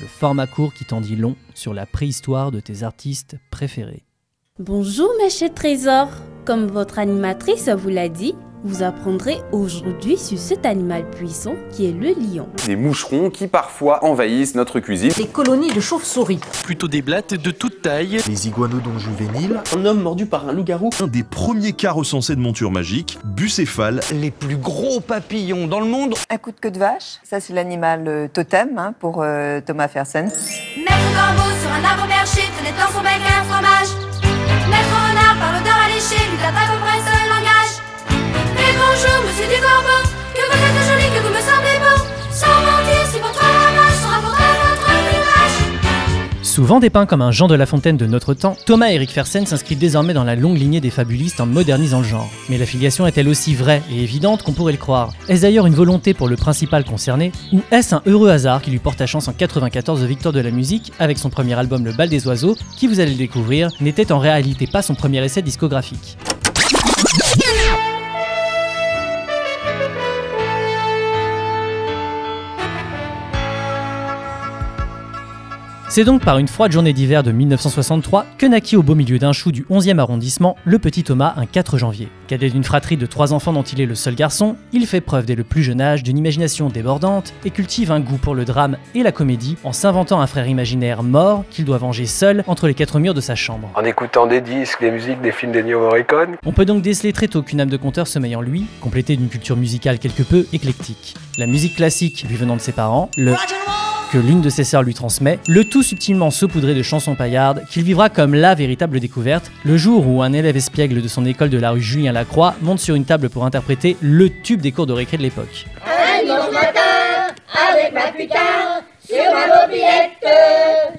le format court qui t'en dit long sur la préhistoire de tes artistes préférés. Bonjour mes chers trésors. Comme votre animatrice vous l'a dit, vous apprendrez aujourd'hui sur cet animal puissant qui est le lion. Des moucherons qui parfois envahissent notre cuisine. Des colonies de chauves-souris. Plutôt des blattes de toute taille. Les iguanodons juvéniles. Un homme mordu par un loup-garou. Un des premiers cas recensés de monture magique, bucéphale. Les plus gros papillons dans le monde. Un coup de queue de vache, ça c'est l'animal euh, totem hein, pour euh, Thomas Fersen. Maître corbeau sur un arbre perché tenait dans son bec un fromage. Souvent dépeint comme un Jean de La Fontaine de notre temps, Thomas Eric Fersen s'inscrit désormais dans la longue lignée des fabulistes en modernisant le genre. Mais l'affiliation est-elle aussi vraie et évidente qu'on pourrait le croire Est-ce d'ailleurs une volonté pour le principal concerné Ou est-ce un heureux hasard qui lui porte à chance en 94 victoire de la musique avec son premier album Le Bal des Oiseaux, qui vous allez le découvrir, n'était en réalité pas son premier essai discographique C'est donc par une froide journée d'hiver de 1963 que naquit au beau milieu d'un chou du 11e arrondissement le petit Thomas un 4 janvier. Cadet d'une fratrie de trois enfants dont il est le seul garçon, il fait preuve dès le plus jeune âge d'une imagination débordante et cultive un goût pour le drame et la comédie en s'inventant un frère imaginaire mort qu'il doit venger seul entre les quatre murs de sa chambre. En écoutant des disques, des musiques, des films d'Ennio Morricone. On peut donc déceler très tôt qu'une âme de conteur sommeille en lui, complétée d'une culture musicale quelque peu éclectique. La musique classique lui venant de ses parents, le que l'une de ses sœurs lui transmet, le tout subtilement saupoudré de chansons paillardes qu'il vivra comme la véritable découverte, le jour où un élève espiègle de son école de la rue Julien Lacroix monte sur une table pour interpréter le tube des cours de récré de l'époque. Un dimanche matin, avec ma putain, sur ma mobilette.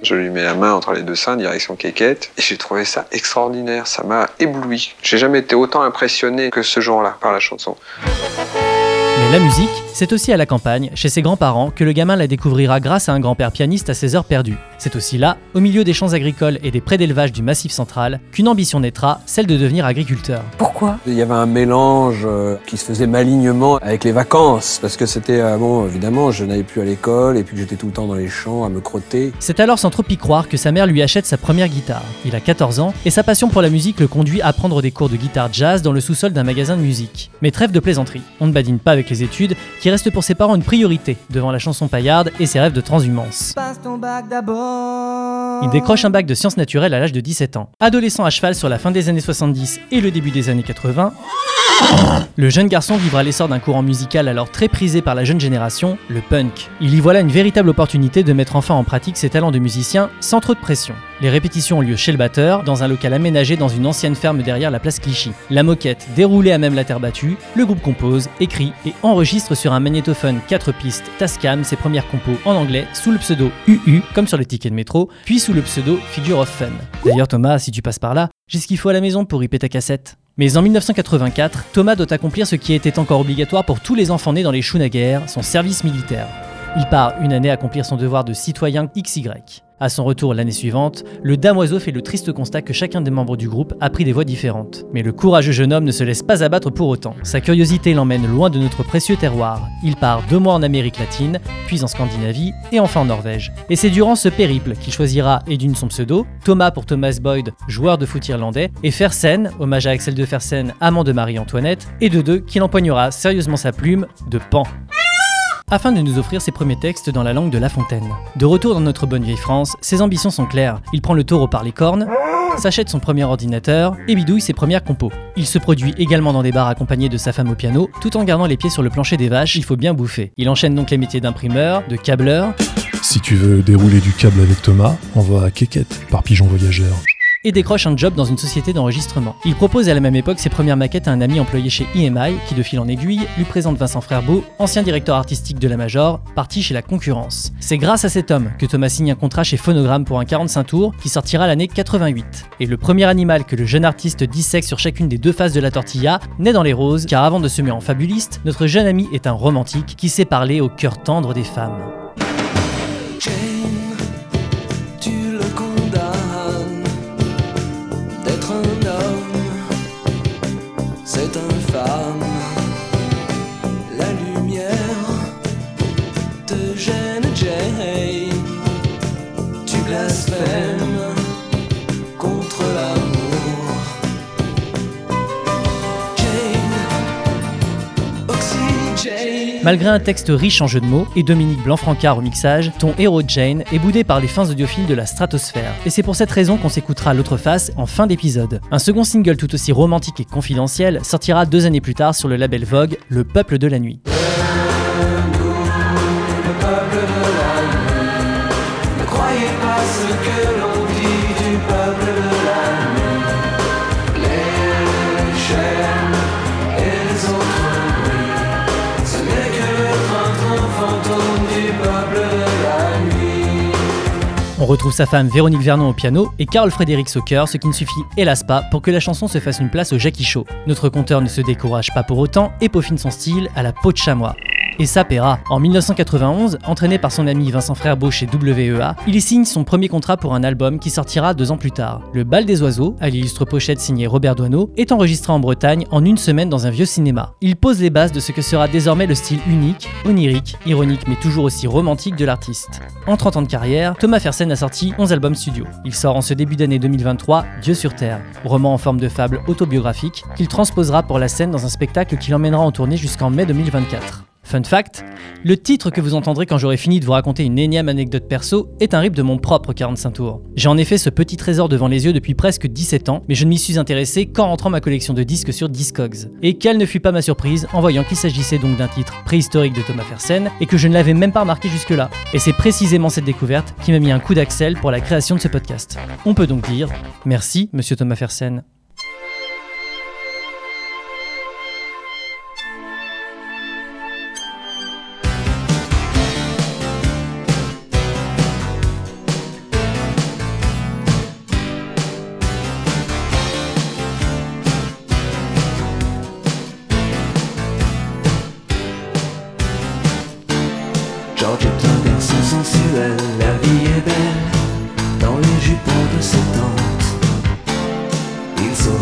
Je lui mets la main entre les deux seins, direction quéquette, et j'ai trouvé ça extraordinaire, ça m'a ébloui. J'ai jamais été autant impressionné que ce jour-là par la chanson. Mais la musique, c'est aussi à la campagne, chez ses grands-parents, que le gamin la découvrira grâce à un grand-père pianiste à ses heures perdues. C'est aussi là, au milieu des champs agricoles et des prés d'élevage du Massif central, qu'une ambition naîtra, celle de devenir agriculteur. Pourquoi? Il y avait un mélange euh, qui se faisait malignement avec les vacances, parce que c'était, euh, bon, évidemment, je n'allais plus à l'école et puis que j'étais tout le temps dans les champs à me crotter. C'est alors sans trop y croire que sa mère lui achète sa première guitare. Il a 14 ans et sa passion pour la musique le conduit à prendre des cours de guitare jazz dans le sous-sol d'un magasin de musique. Mais trêve de plaisanterie, on ne badine pas avec les études, qui restent pour ses parents une priorité devant la chanson paillarde et ses rêves de transhumance. Passe ton bac d'abord. Il décroche un bac de sciences naturelles à l'âge de 17 ans. Adolescent à cheval sur la fin des années 70 et le début des années 80, le jeune garçon vivra l'essor d'un courant musical alors très prisé par la jeune génération, le punk. Il y voit là une véritable opportunité de mettre enfin en pratique ses talents de musicien sans trop de pression. Les répétitions ont lieu chez le batteur, dans un local aménagé dans une ancienne ferme derrière la place Clichy. La moquette déroulée à même la terre battue, le groupe compose, écrit et enregistre sur un magnétophone 4 pistes Tascam ses premières compos en anglais sous le pseudo UU, comme sur les tickets de métro, puis sous le pseudo Figure of Fun. D'ailleurs Thomas, si tu passes par là, j'ai ce qu'il faut à la maison pour péter ta cassette. Mais en 1984, Thomas doit accomplir ce qui était encore obligatoire pour tous les enfants nés dans les choux naguère, son service militaire. Il part une année accomplir son devoir de citoyen XY. À son retour l'année suivante, le damoiseau fait le triste constat que chacun des membres du groupe a pris des voies différentes. Mais le courageux jeune homme ne se laisse pas abattre pour autant. Sa curiosité l'emmène loin de notre précieux terroir. Il part deux mois en Amérique latine, puis en Scandinavie et enfin en Norvège. Et c'est durant ce périple qu'il choisira et d'une son pseudo, Thomas pour Thomas Boyd, joueur de foot irlandais, et Fersen, hommage à Axel de Fersen, amant de Marie-Antoinette, et de deux qu'il empoignera sérieusement sa plume de pan afin de nous offrir ses premiers textes dans la langue de La Fontaine. De retour dans notre bonne vieille France, ses ambitions sont claires. Il prend le taureau par les cornes, s'achète son premier ordinateur et bidouille ses premières compos. Il se produit également dans des bars accompagné de sa femme au piano, tout en gardant les pieds sur le plancher des vaches, il faut bien bouffer. Il enchaîne donc les métiers d'imprimeur, de câbleur. Si tu veux dérouler du câble avec Thomas, va à Quéquette par Pigeon Voyageur. Et décroche un job dans une société d'enregistrement. Il propose à la même époque ses premières maquettes à un ami employé chez EMI qui, de fil en aiguille, lui présente Vincent Frerbeau, ancien directeur artistique de la Major, parti chez la concurrence. C'est grâce à cet homme que Thomas signe un contrat chez Phonogram pour un 45 tours qui sortira l'année 88. Et le premier animal que le jeune artiste dissèque sur chacune des deux faces de la tortilla naît dans les roses, car avant de se mettre en fabuliste, notre jeune ami est un romantique qui sait parler au cœur tendre des femmes. Te gêne, Jane. Tu blasphèmes contre l'amour. Malgré un texte riche en jeux de mots et Dominique Blanc-Francard au mixage, ton héros Jane est boudé par les fins audiophiles de la stratosphère. Et c'est pour cette raison qu'on s'écoutera l'autre face en fin d'épisode. Un second single tout aussi romantique et confidentiel sortira deux années plus tard sur le label Vogue, Le Peuple de la Nuit. Retrouve sa femme Véronique Vernon au piano et Carl Frédéric au chœur, ce qui ne suffit hélas pas pour que la chanson se fasse une place au Jackie Show. Notre conteur ne se décourage pas pour autant et peaufine son style à la peau de chamois. Et ça paiera. En 1991, entraîné par son ami Vincent Frerbeau chez WEA, il signe son premier contrat pour un album qui sortira deux ans plus tard. Le Bal des Oiseaux, à l'illustre pochette signée Robert Doisneau, est enregistré en Bretagne en une semaine dans un vieux cinéma. Il pose les bases de ce que sera désormais le style unique, onirique, ironique mais toujours aussi romantique de l'artiste. En 30 ans de carrière, Thomas Fersen a sorti 11 albums studio. Il sort en ce début d'année 2023 Dieu sur Terre, roman en forme de fable autobiographique qu'il transposera pour la scène dans un spectacle qui l'emmènera en tournée jusqu'en mai 2024. Fun fact, le titre que vous entendrez quand j'aurai fini de vous raconter une énième anecdote perso est un rip de mon propre 45 tours. J'ai en effet ce petit trésor devant les yeux depuis presque 17 ans, mais je ne m'y suis intéressé qu'en rentrant ma collection de disques sur Discogs. Et quelle ne fut pas ma surprise en voyant qu'il s'agissait donc d'un titre préhistorique de Thomas Fersen et que je ne l'avais même pas remarqué jusque-là. Et c'est précisément cette découverte qui m'a mis un coup d'axel pour la création de ce podcast. On peut donc dire merci, monsieur Thomas Fersen.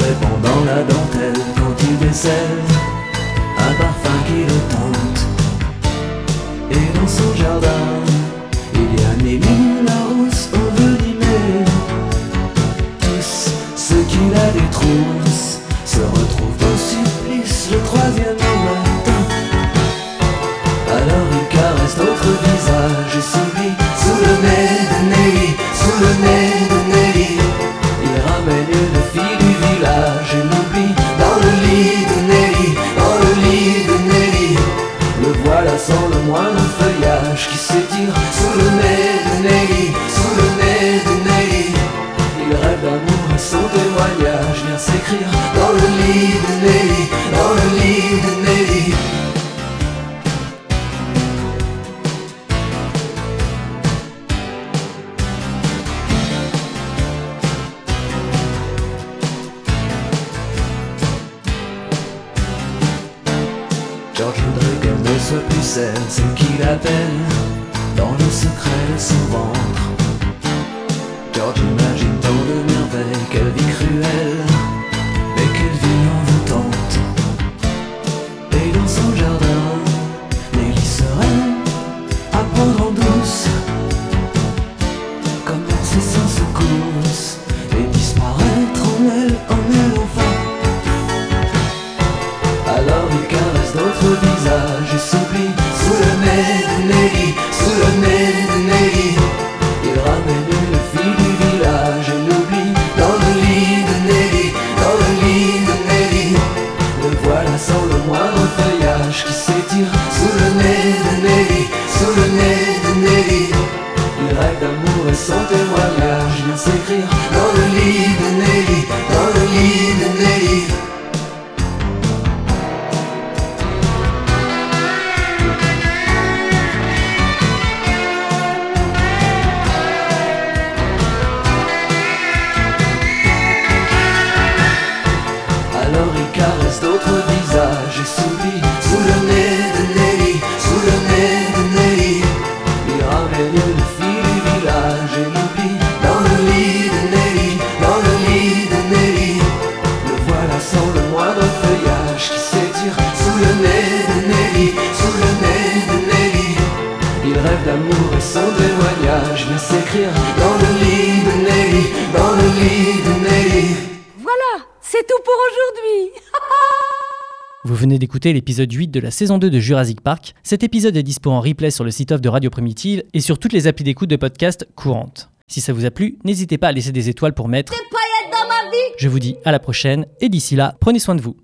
Il se répand dans la dentelle quand il décèle un parfum qui le tente. Et dans son jardin, témoignage vient s'écrire Dans le lit de Nelly, dans le lit de Nelly George voudrait qu'elle ne soit plus celle qu'il appelle dans le secret de son ventre. George quelle vie cruelle, Vous venez d'écouter l'épisode 8 de la saison 2 de Jurassic Park. Cet épisode est dispo en replay sur le site off de Radio Primitive et sur toutes les applis d'écoute de podcast courantes. Si ça vous a plu, n'hésitez pas à laisser des étoiles pour mettre. Des paillettes dans ma vie. Je vous dis à la prochaine et d'ici là, prenez soin de vous.